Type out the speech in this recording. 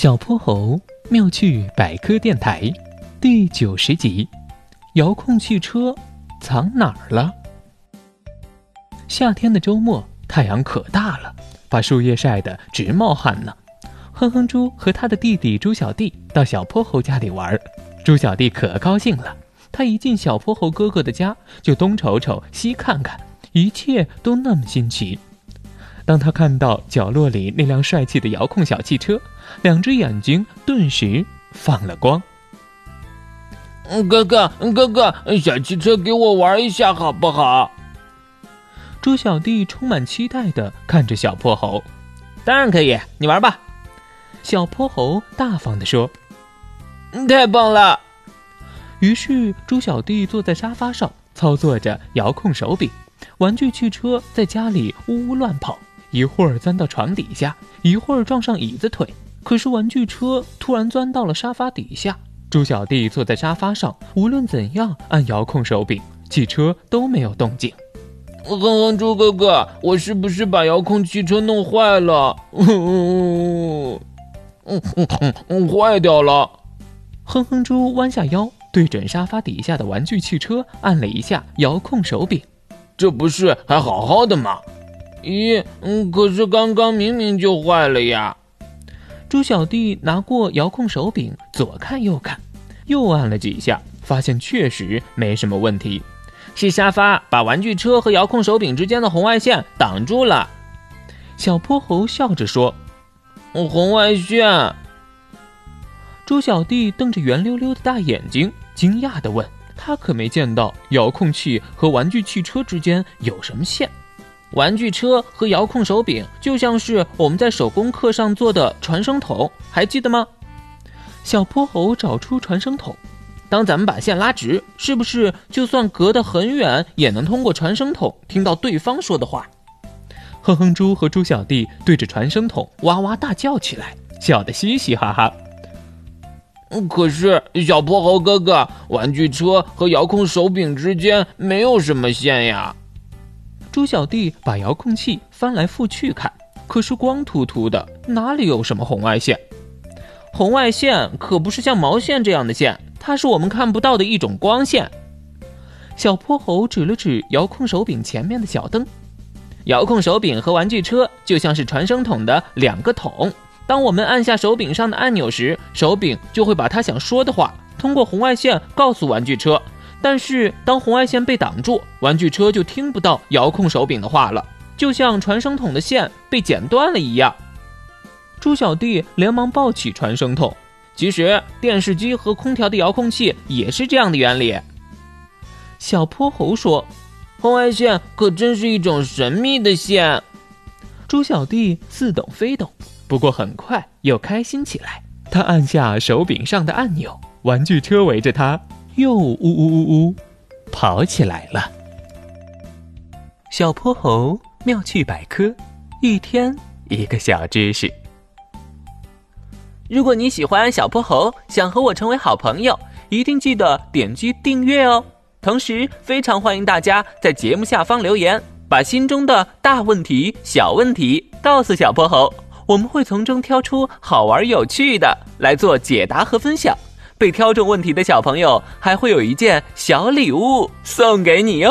小泼猴妙趣百科电台第九十集：遥控汽车藏哪儿了？夏天的周末，太阳可大了，把树叶晒得直冒汗呢。哼哼猪和他的弟弟猪小弟到小泼猴家里玩，猪小弟可高兴了。他一进小泼猴哥哥的家，就东瞅瞅西看看，一切都那么新奇。当他看到角落里那辆帅气的遥控小汽车，两只眼睛顿时放了光。哥哥，哥哥，小汽车给我玩一下好不好？猪小弟充满期待的看着小泼猴。当然可以，你玩吧。小泼猴大方的说。太棒了！于是猪小弟坐在沙发上，操作着遥控手柄，玩具汽车在家里呜呜乱跑。一会儿钻到床底下，一会儿撞上椅子腿，可是玩具车突然钻到了沙发底下。猪小弟坐在沙发上，无论怎样按遥控手柄，汽车都没有动静。哼哼，猪哥哥，我是不是把遥控汽车弄坏了？嗯嗯嗯，坏掉了。哼哼猪弯下腰，对准沙发底下的玩具汽车按了一下遥控手柄。这不是还好好的吗？咦，嗯，可是刚刚明明就坏了呀！猪小弟拿过遥控手柄，左看右看，又按了几下，发现确实没什么问题，是沙发把玩具车和遥控手柄之间的红外线挡住了。小泼猴笑着说：“红外线。”猪小弟瞪着圆溜溜的大眼睛，惊讶地问：“他可没见到遥控器和玩具汽车之间有什么线。”玩具车和遥控手柄就像是我们在手工课上做的传声筒，还记得吗？小泼猴找出传声筒，当咱们把线拉直，是不是就算隔得很远，也能通过传声筒听到对方说的话？哼哼猪和猪小弟对着传声筒哇哇大叫起来，笑得嘻嘻哈哈。可是小泼猴哥哥，玩具车和遥控手柄之间没有什么线呀。猪小弟把遥控器翻来覆去看，可是光秃秃的，哪里有什么红外线？红外线可不是像毛线这样的线，它是我们看不到的一种光线。小泼猴指了指遥控手柄前面的小灯，遥控手柄和玩具车就像是传声筒的两个筒。当我们按下手柄上的按钮时，手柄就会把它想说的话通过红外线告诉玩具车。但是，当红外线被挡住，玩具车就听不到遥控手柄的话了，就像传声筒的线被剪断了一样。猪小弟连忙抱起传声筒。其实，电视机和空调的遥控器也是这样的原理。小泼猴说：“红外线可真是一种神秘的线。”猪小弟似懂非懂，不过很快又开心起来。他按下手柄上的按钮，玩具车围着他。又呜呜呜呜，跑起来了。小泼猴妙趣百科，一天一个小知识。如果你喜欢小泼猴，想和我成为好朋友，一定记得点击订阅哦。同时，非常欢迎大家在节目下方留言，把心中的大问题、小问题告诉小泼猴，我们会从中挑出好玩有趣的来做解答和分享。被挑中问题的小朋友还会有一件小礼物送给你哟。